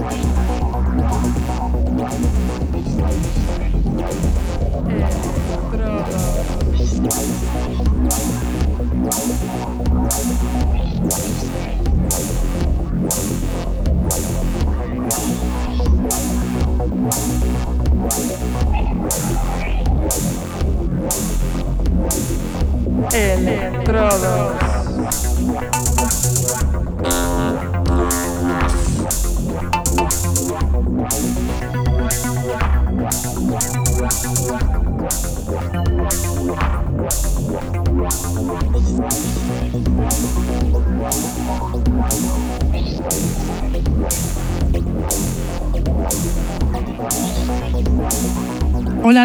Estrada. Electrodos.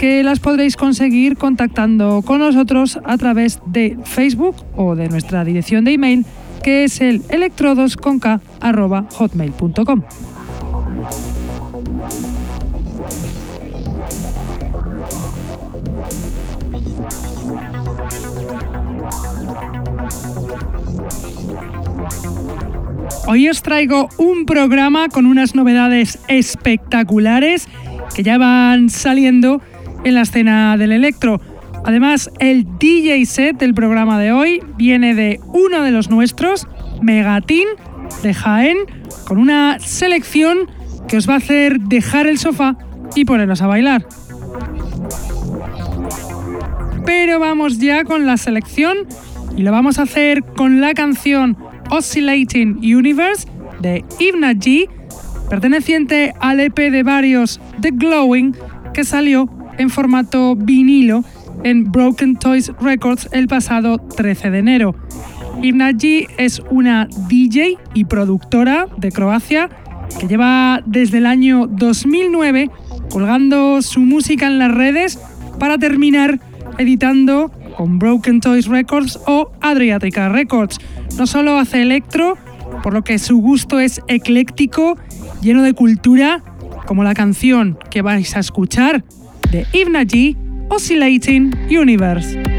que las podréis conseguir contactando con nosotros a través de Facebook o de nuestra dirección de email que es el electrodosconk.hotmail.com. Hoy os traigo un programa con unas novedades espectaculares que ya van saliendo en la escena del electro. Además, el DJ set del programa de hoy viene de uno de los nuestros, Megatin, de Jaén, con una selección que os va a hacer dejar el sofá y poneros a bailar. Pero vamos ya con la selección y lo vamos a hacer con la canción Oscillating Universe de Ivna G, perteneciente al EP de varios The Glowing que salió en formato vinilo en Broken Toys Records el pasado 13 de enero. Ivna G es una DJ y productora de Croacia que lleva desde el año 2009 colgando su música en las redes para terminar editando con Broken Toys Records o Adriatica Records. No solo hace electro, por lo que su gusto es ecléctico, lleno de cultura, como la canción que vais a escuchar de Ivna G, Oscillating Universe.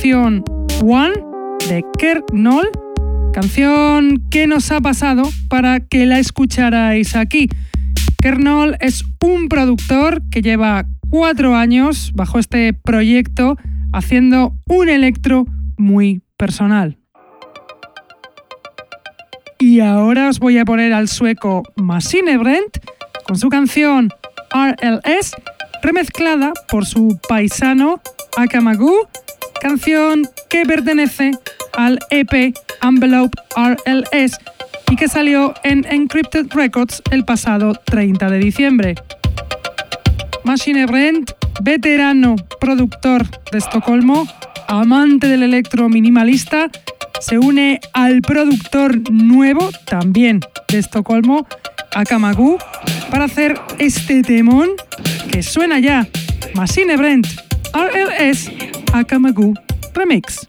Canción One de Knoll, canción que nos ha pasado para que la escucharais aquí. Knoll es un productor que lleva cuatro años bajo este proyecto haciendo un electro muy personal. Y ahora os voy a poner al sueco Machine Brent con su canción RLS, remezclada por su paisano Akamagu, canción que pertenece al EP Envelope RLS y que salió en Encrypted Records el pasado 30 de diciembre. Machine Brent, veterano productor de Estocolmo, amante del electro minimalista, se une al productor nuevo, también de Estocolmo, Akamagu, para hacer este temón que suena ya. Machine Brent, RLS, Akamagu Remix.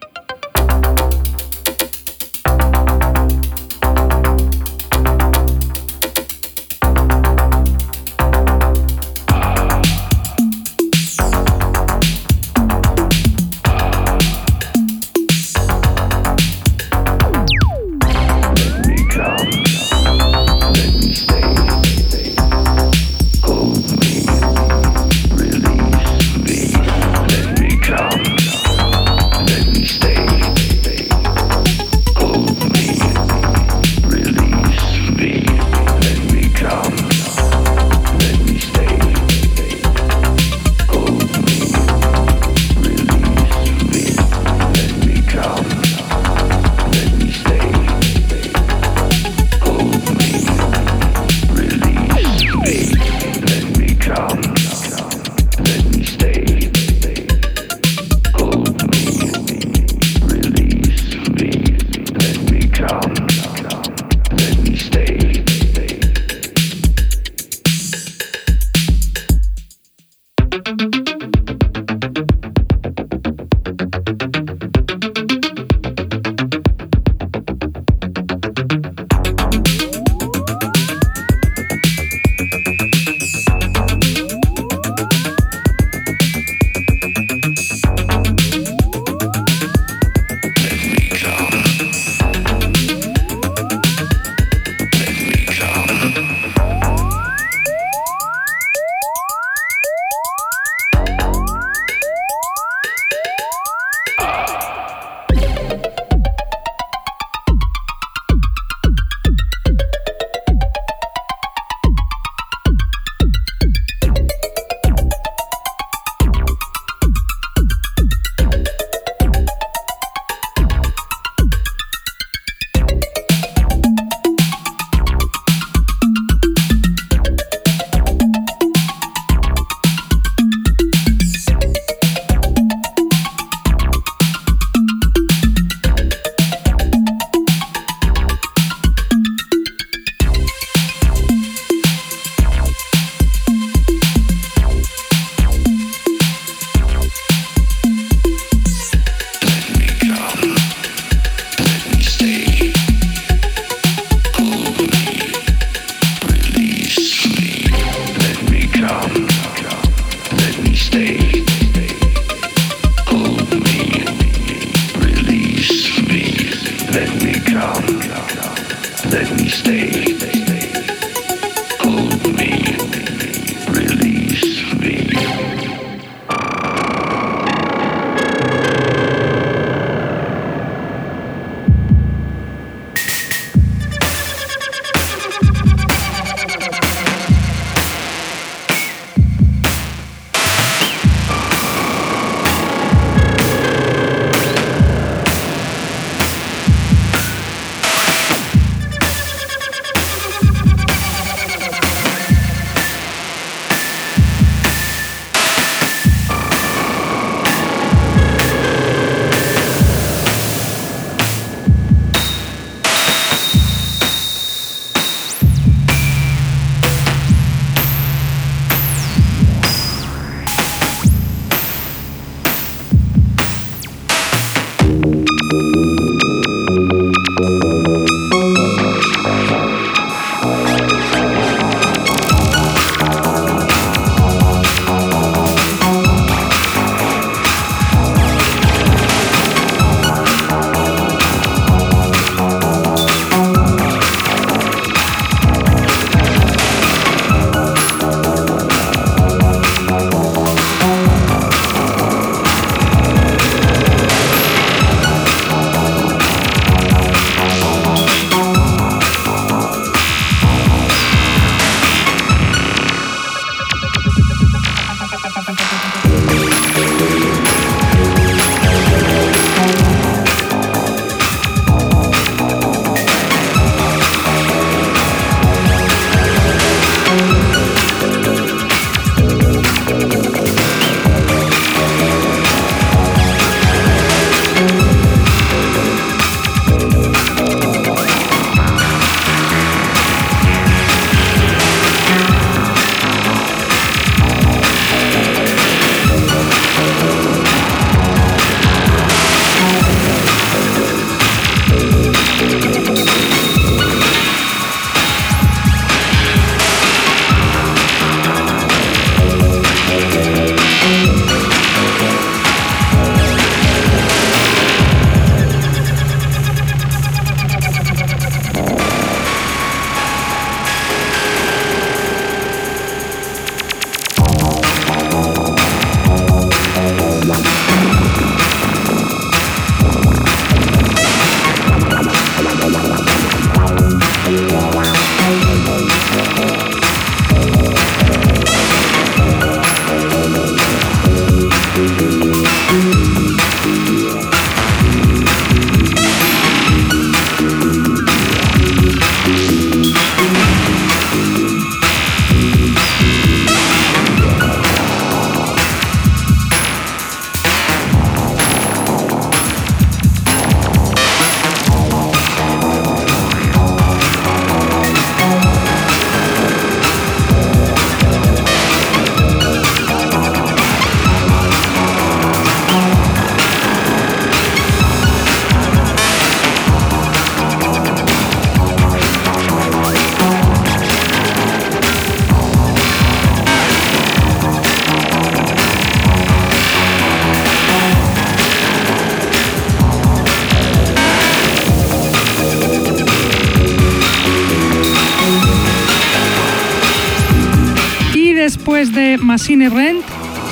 Machine Rent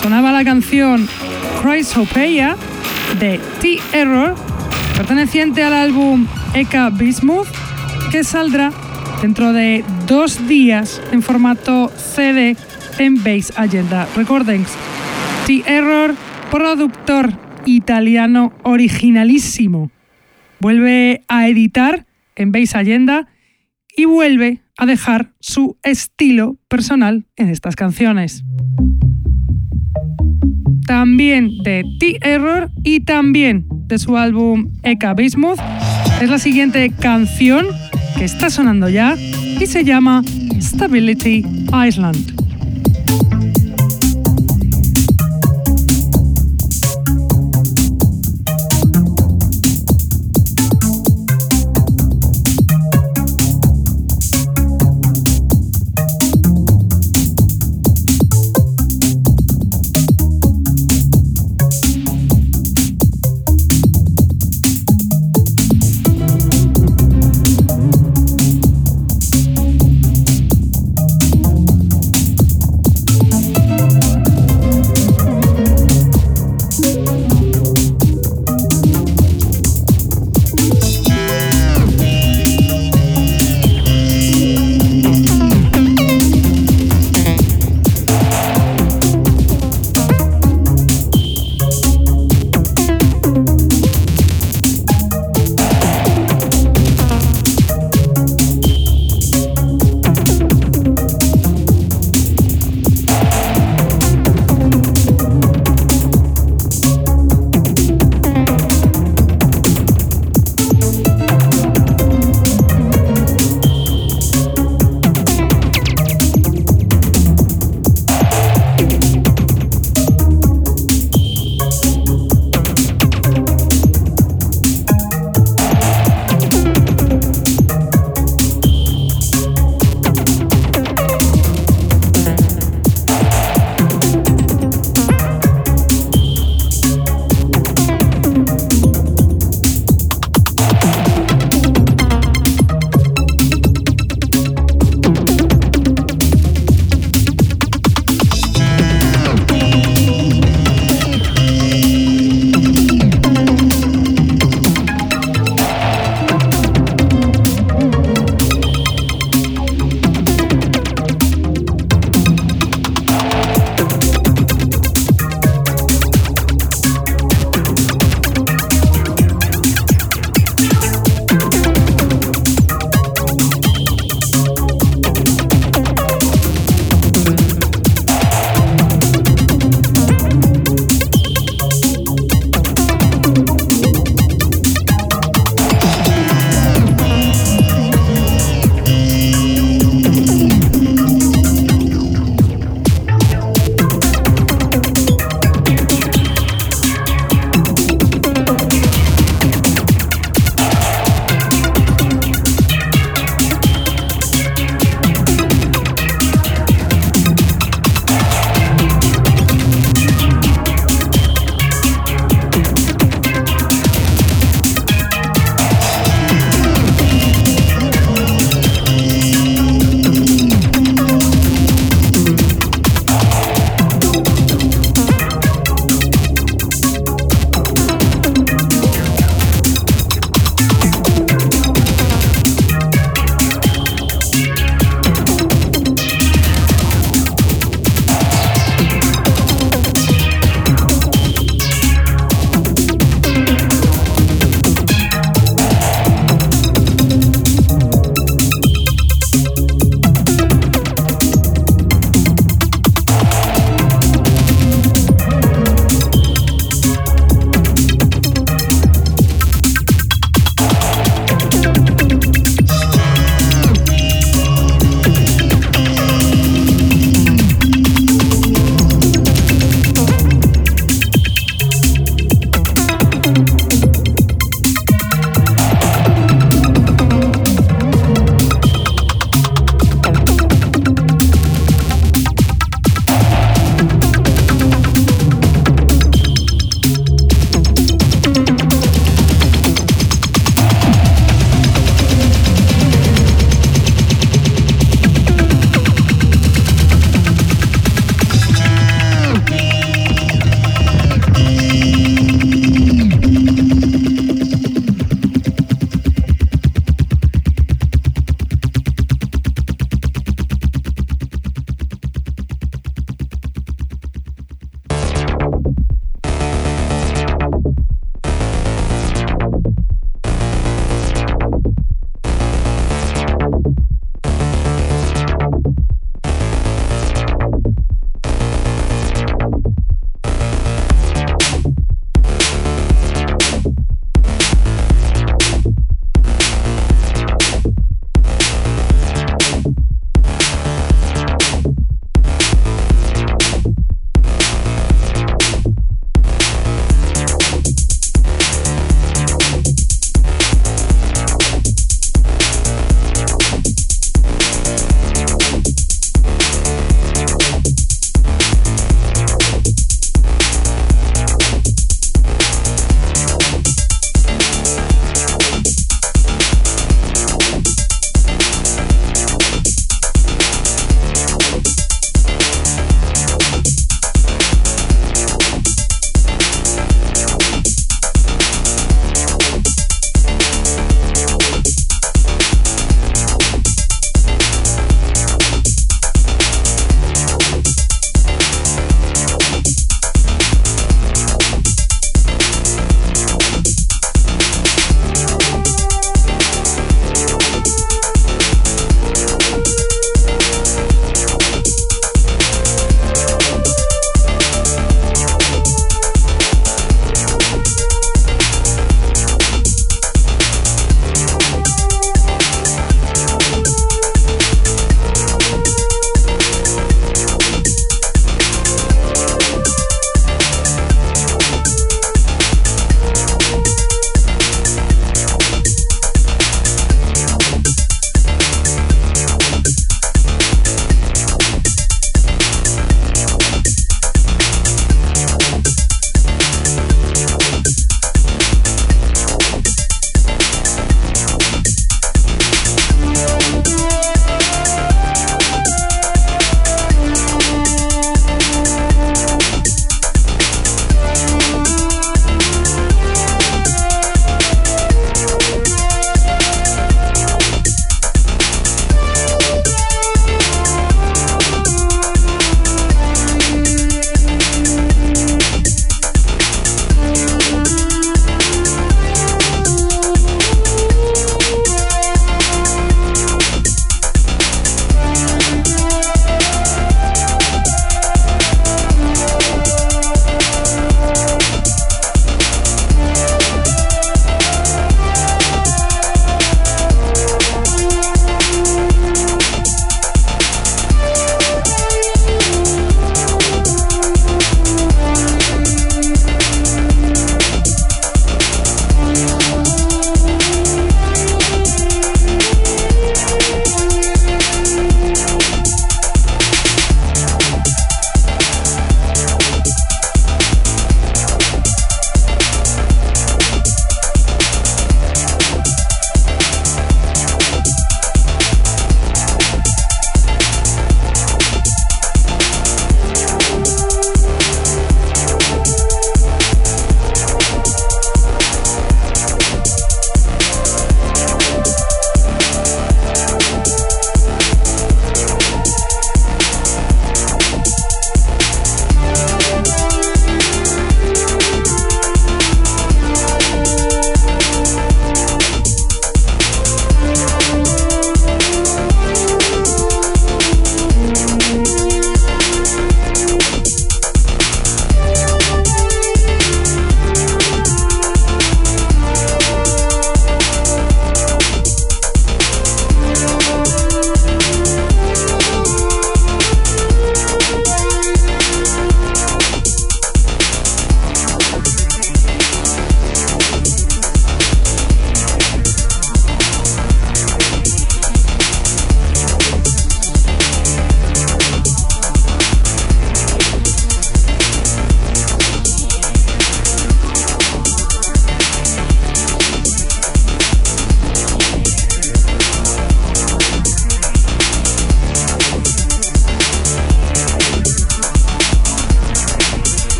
sonaba la canción Chrysopeia de T-Error, perteneciente al álbum Eka Bismuth, que saldrá dentro de dos días en formato CD en Base Agenda Recordings. T-Error, productor italiano originalísimo, vuelve a editar en Base Agenda y vuelve a dejar su estilo personal en estas canciones. También de T-Error y también de su álbum Eka Bismuth es la siguiente canción que está sonando ya y se llama Stability Island.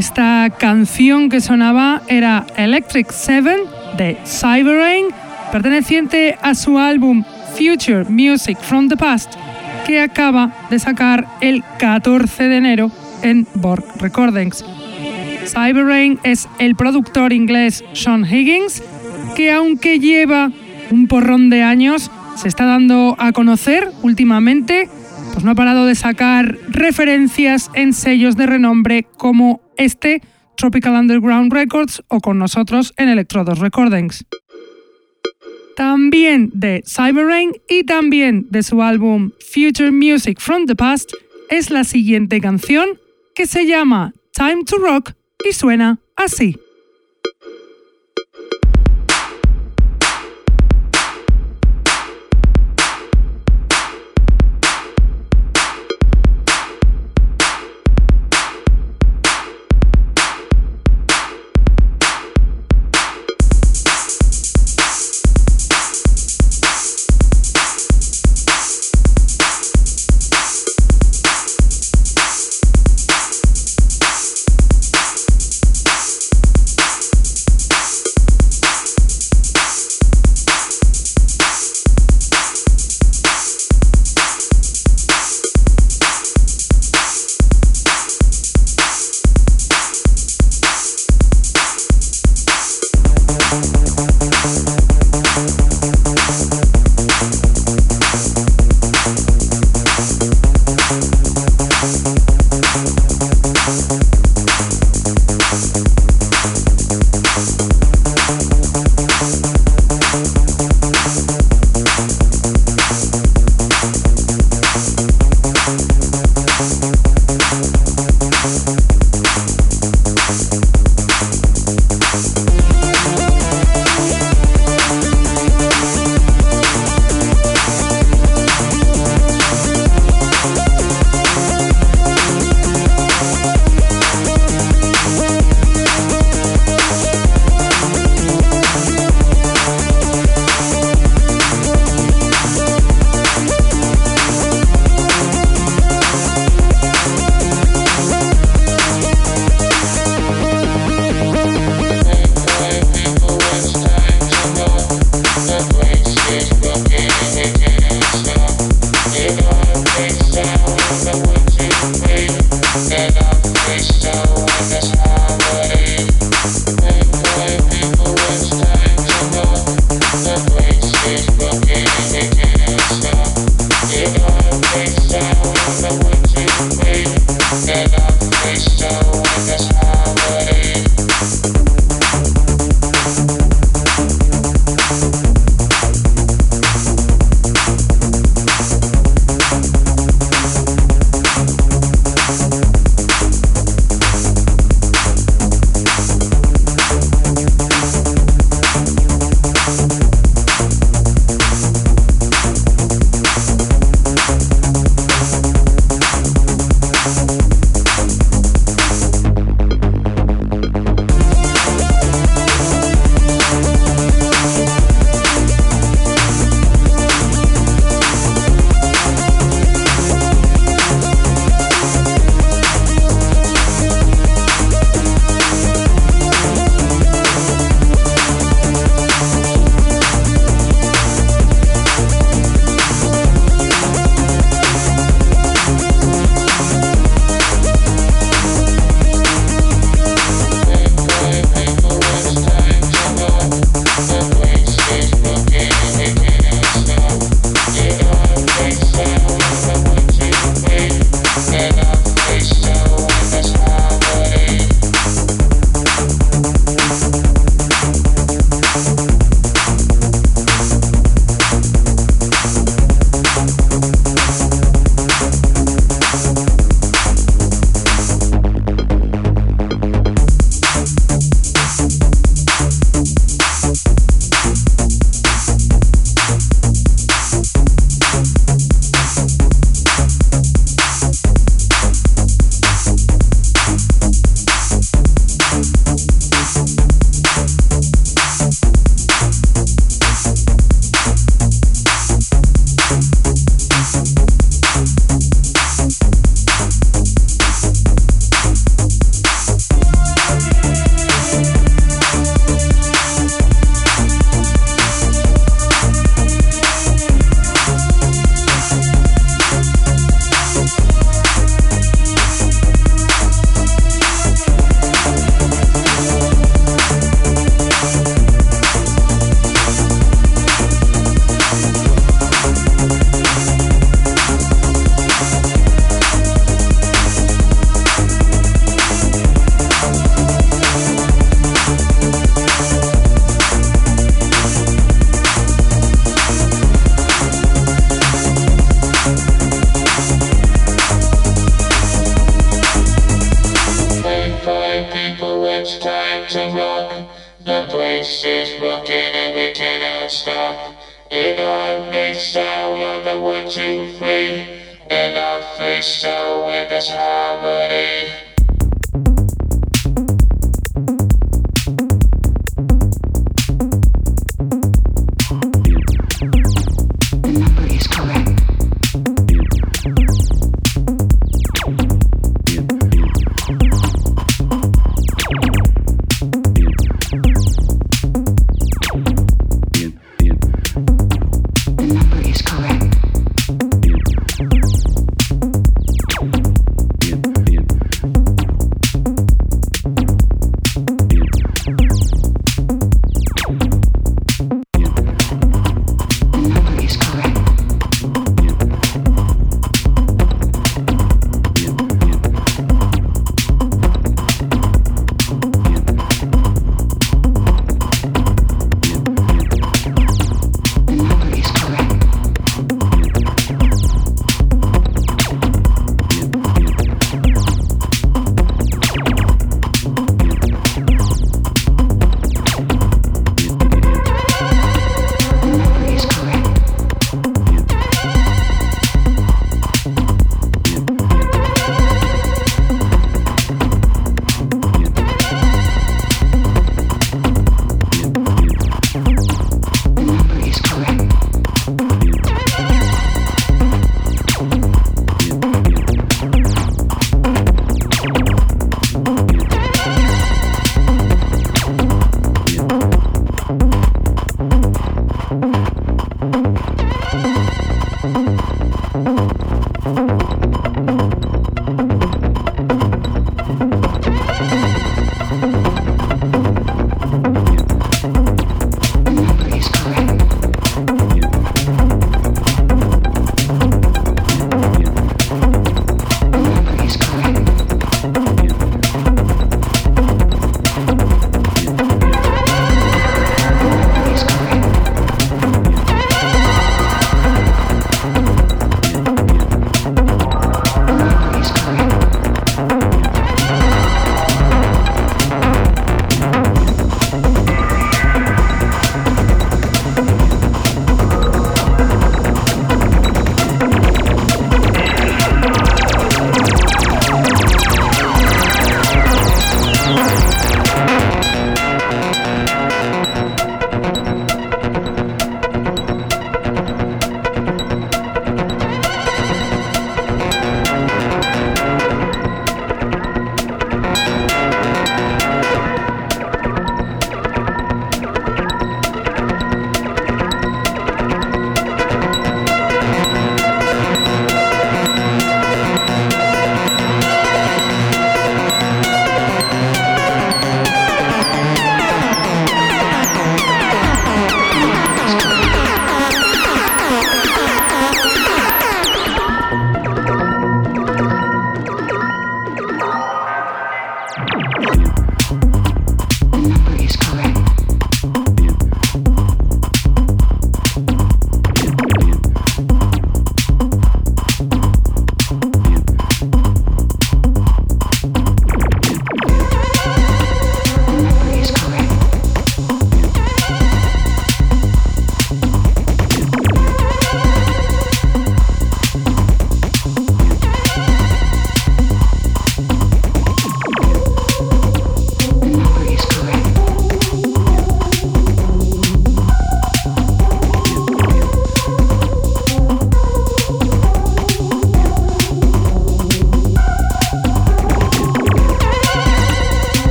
Esta canción que sonaba era Electric Seven de Cyberrain, perteneciente a su álbum Future Music from the Past, que acaba de sacar el 14 de enero en Borg Recordings. Cyberrain es el productor inglés Sean Higgins, que aunque lleva un porrón de años, se está dando a conocer últimamente, pues no ha parado de sacar referencias en sellos de renombre como este, Tropical Underground Records o con nosotros en Electrodos Recordings. También de Cyberrain y también de su álbum Future Music from the Past es la siguiente canción que se llama Time to Rock y suena así.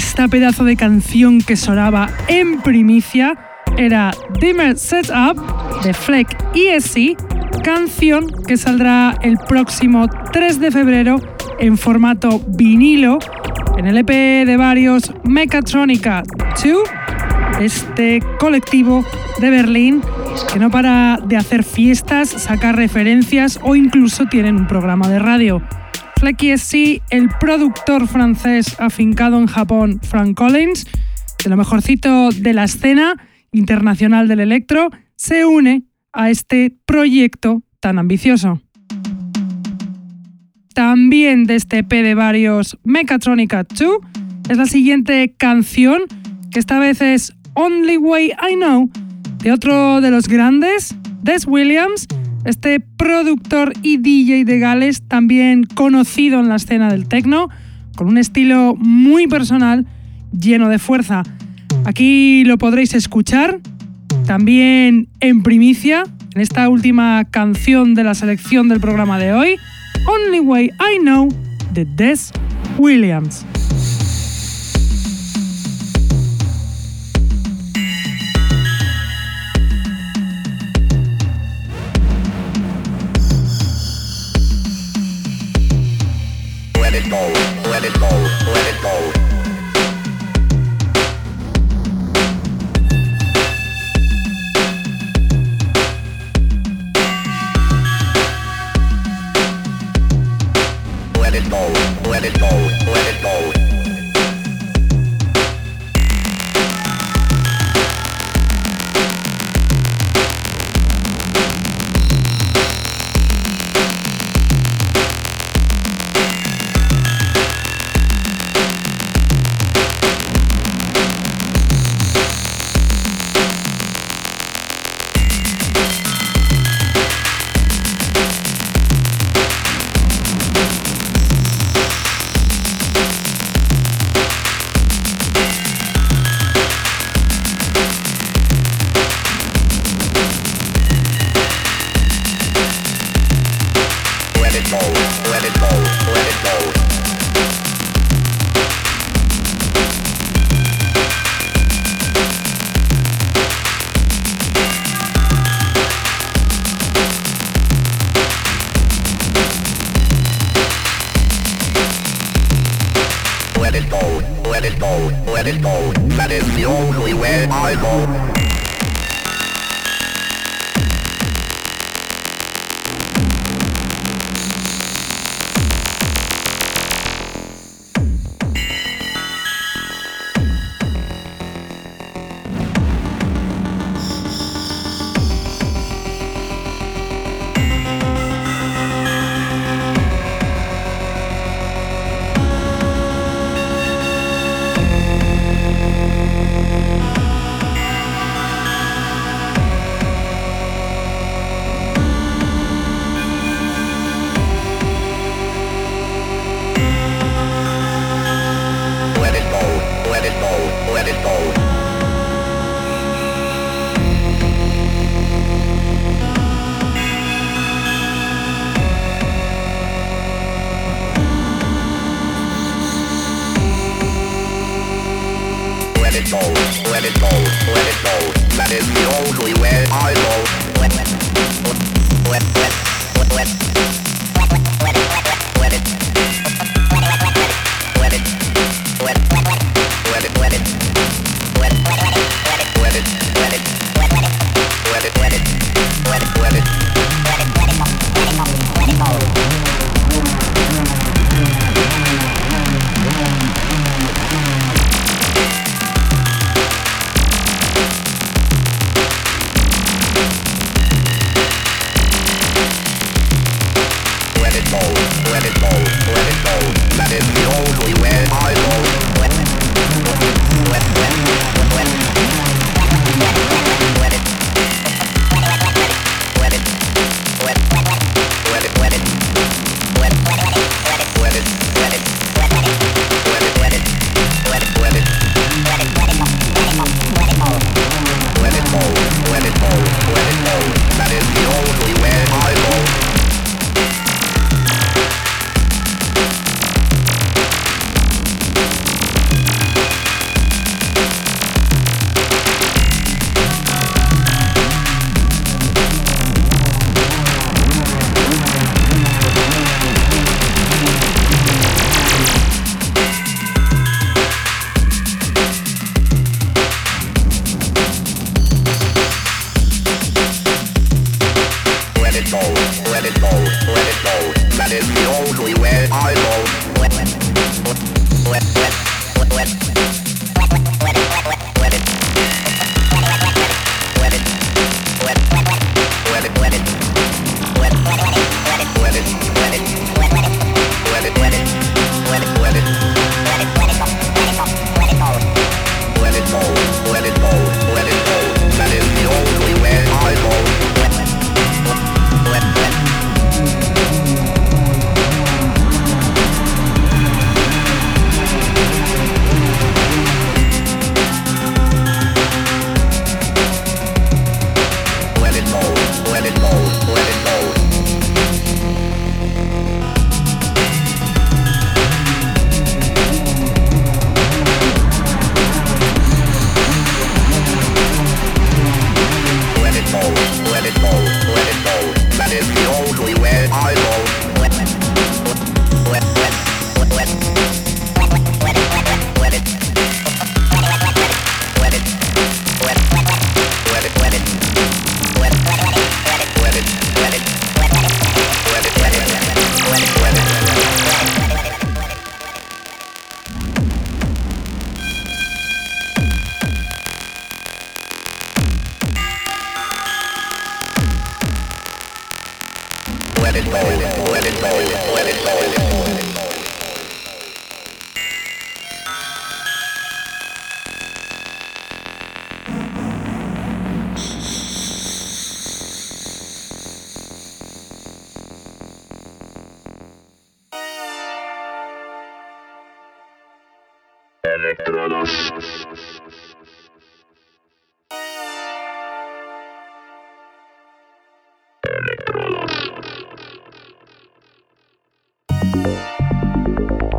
Esta pedazo de canción que sonaba en primicia era Dimmer Setup de Fleck ESC, canción que saldrá el próximo 3 de febrero en formato vinilo en el EP de varios Mechatronica 2, este colectivo de Berlín que no para de hacer fiestas, sacar referencias o incluso tienen un programa de radio. Flecky sí, el productor francés afincado en Japón, Frank Collins, de lo mejorcito de la escena internacional del electro, se une a este proyecto tan ambicioso. También de este EP de varios Mechatronica 2 es la siguiente canción, que esta vez es Only Way I Know, de otro de los grandes, Des Williams, este productor y DJ de Gales, también conocido en la escena del techno, con un estilo muy personal, lleno de fuerza. Aquí lo podréis escuchar, también en primicia, en esta última canción de la selección del programa de hoy, Only Way I Know, de Des Williams. it go, let it go. let it go. That is the only way I know.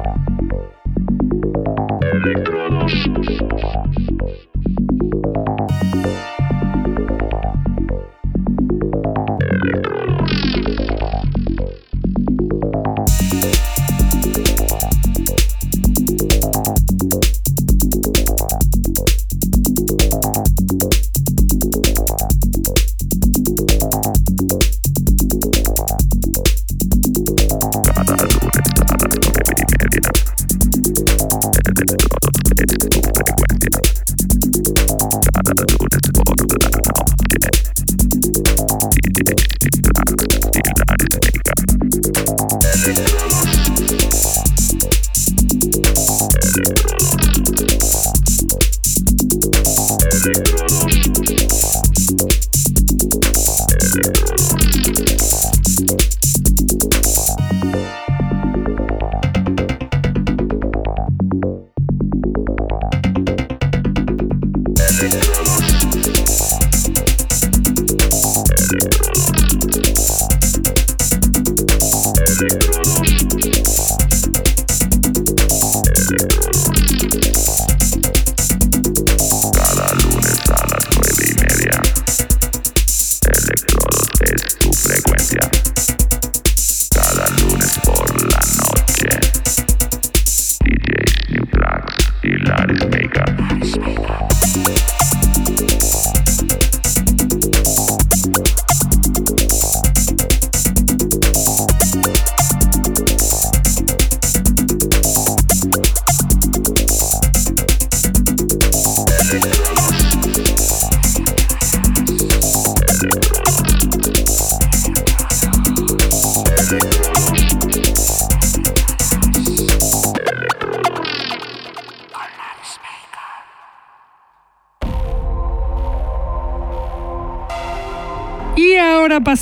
Electrodos.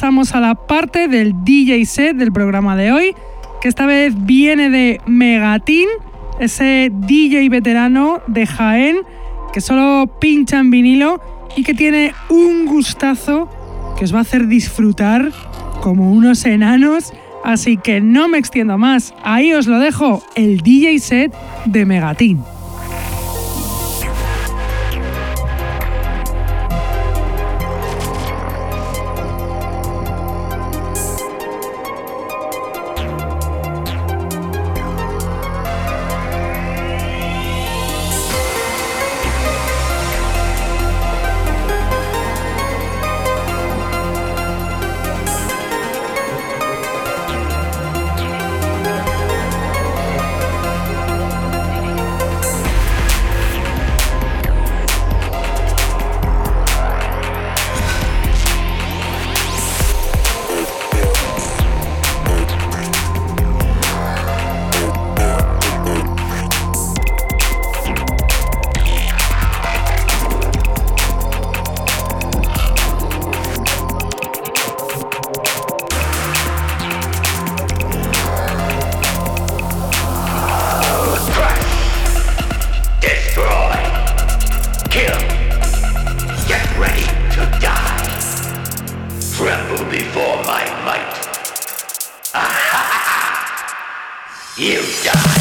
A la parte del DJ set del programa de hoy, que esta vez viene de Megatin, ese DJ veterano de Jaén que solo pincha en vinilo y que tiene un gustazo que os va a hacer disfrutar como unos enanos. Así que no me extiendo más, ahí os lo dejo, el DJ set de Megatin. You die.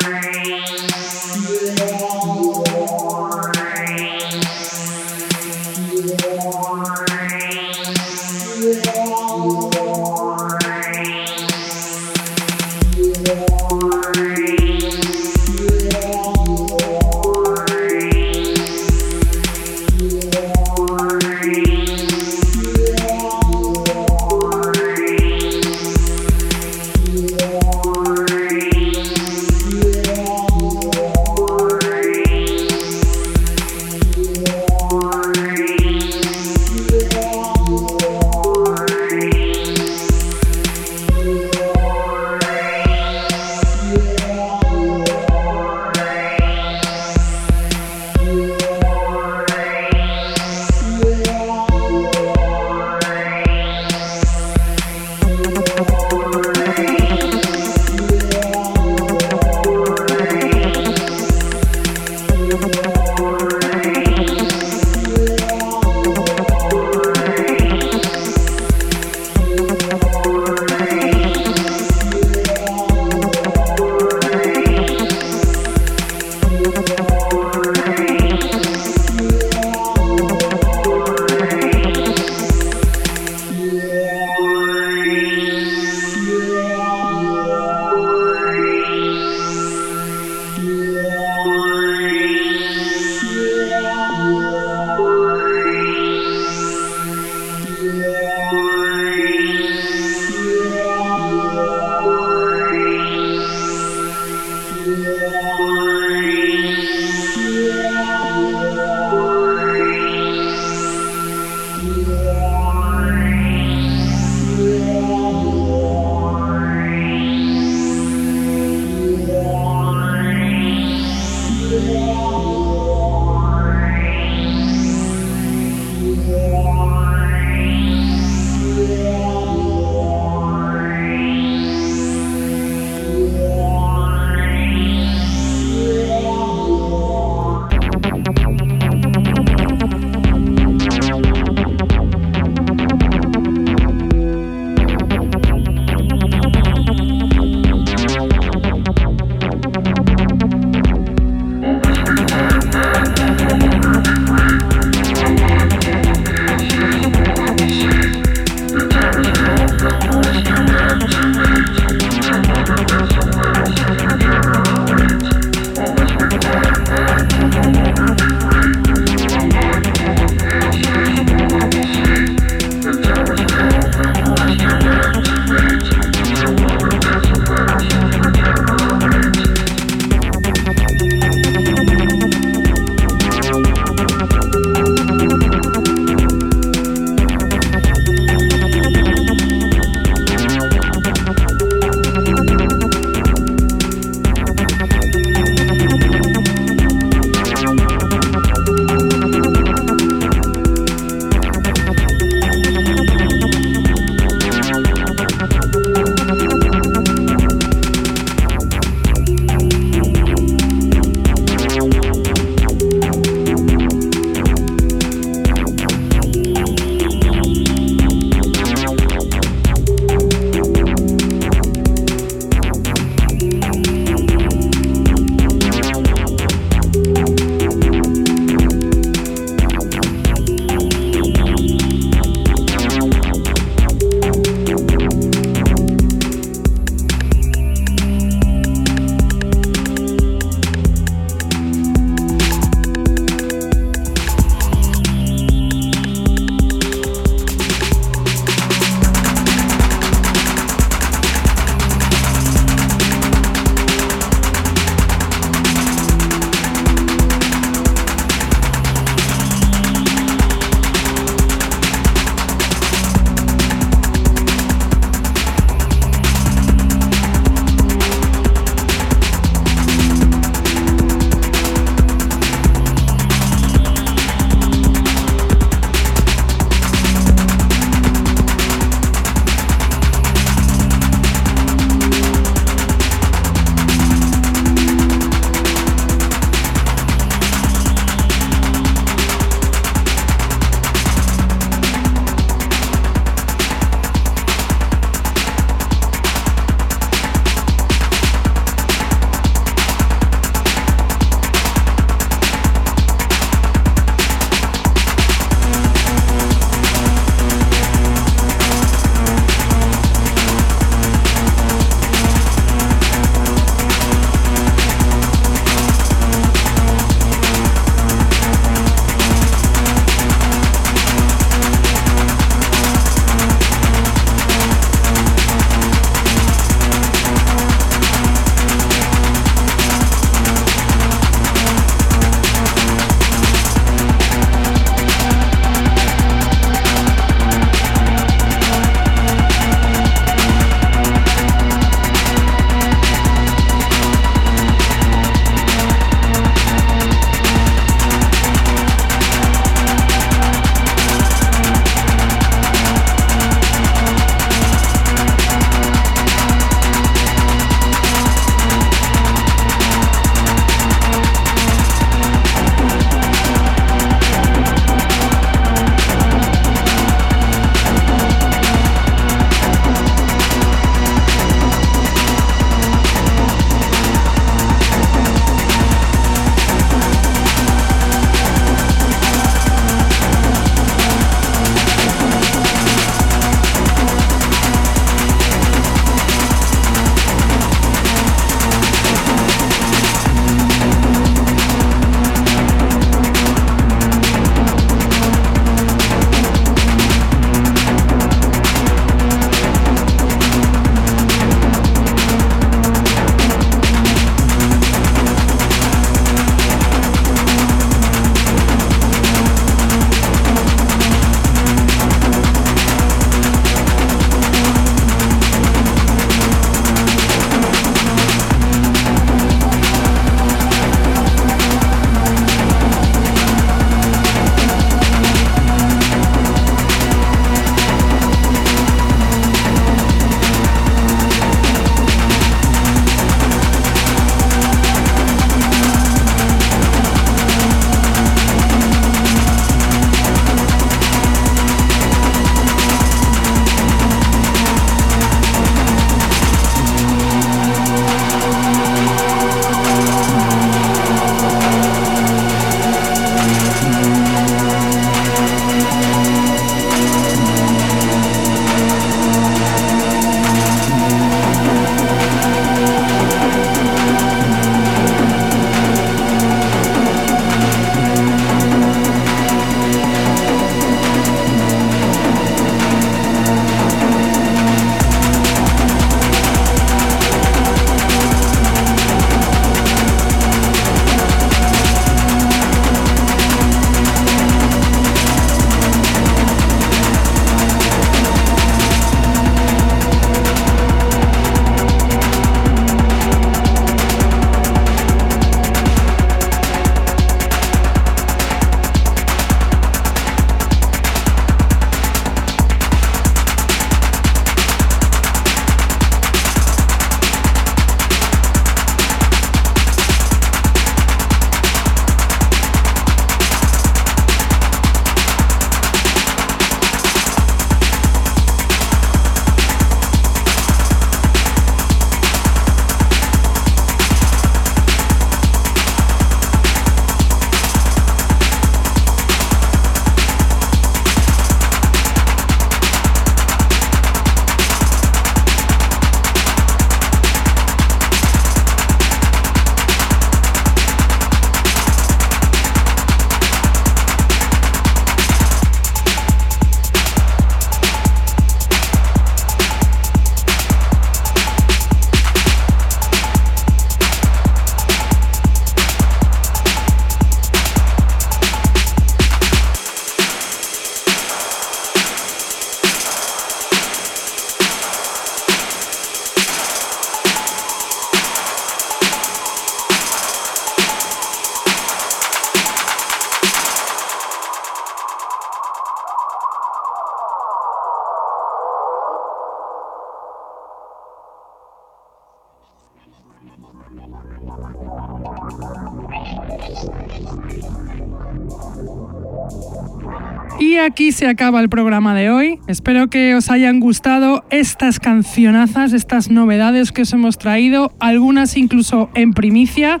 Aquí se acaba el programa de hoy. Espero que os hayan gustado estas cancionazas, estas novedades que os hemos traído, algunas incluso en primicia,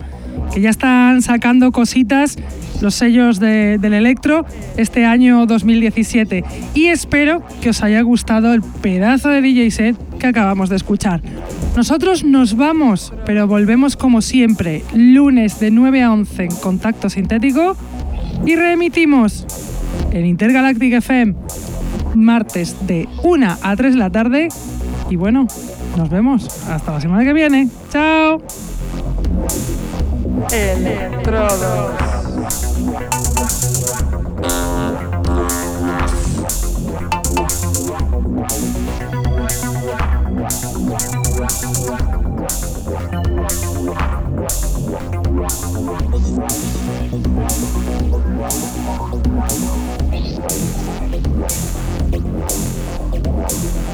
que ya están sacando cositas los sellos de- del Electro este año 2017. Y espero que os haya gustado el pedazo de DJ set que acabamos de escuchar. Nosotros nos vamos, pero volvemos como siempre, lunes de 9 a 11 en Contacto Sintético y reemitimos en Intergalactic FM, martes de 1 a 3 de la tarde. Y bueno, nos vemos hasta la semana que viene. ¡Chao! Electrodos. Thank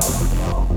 Wow.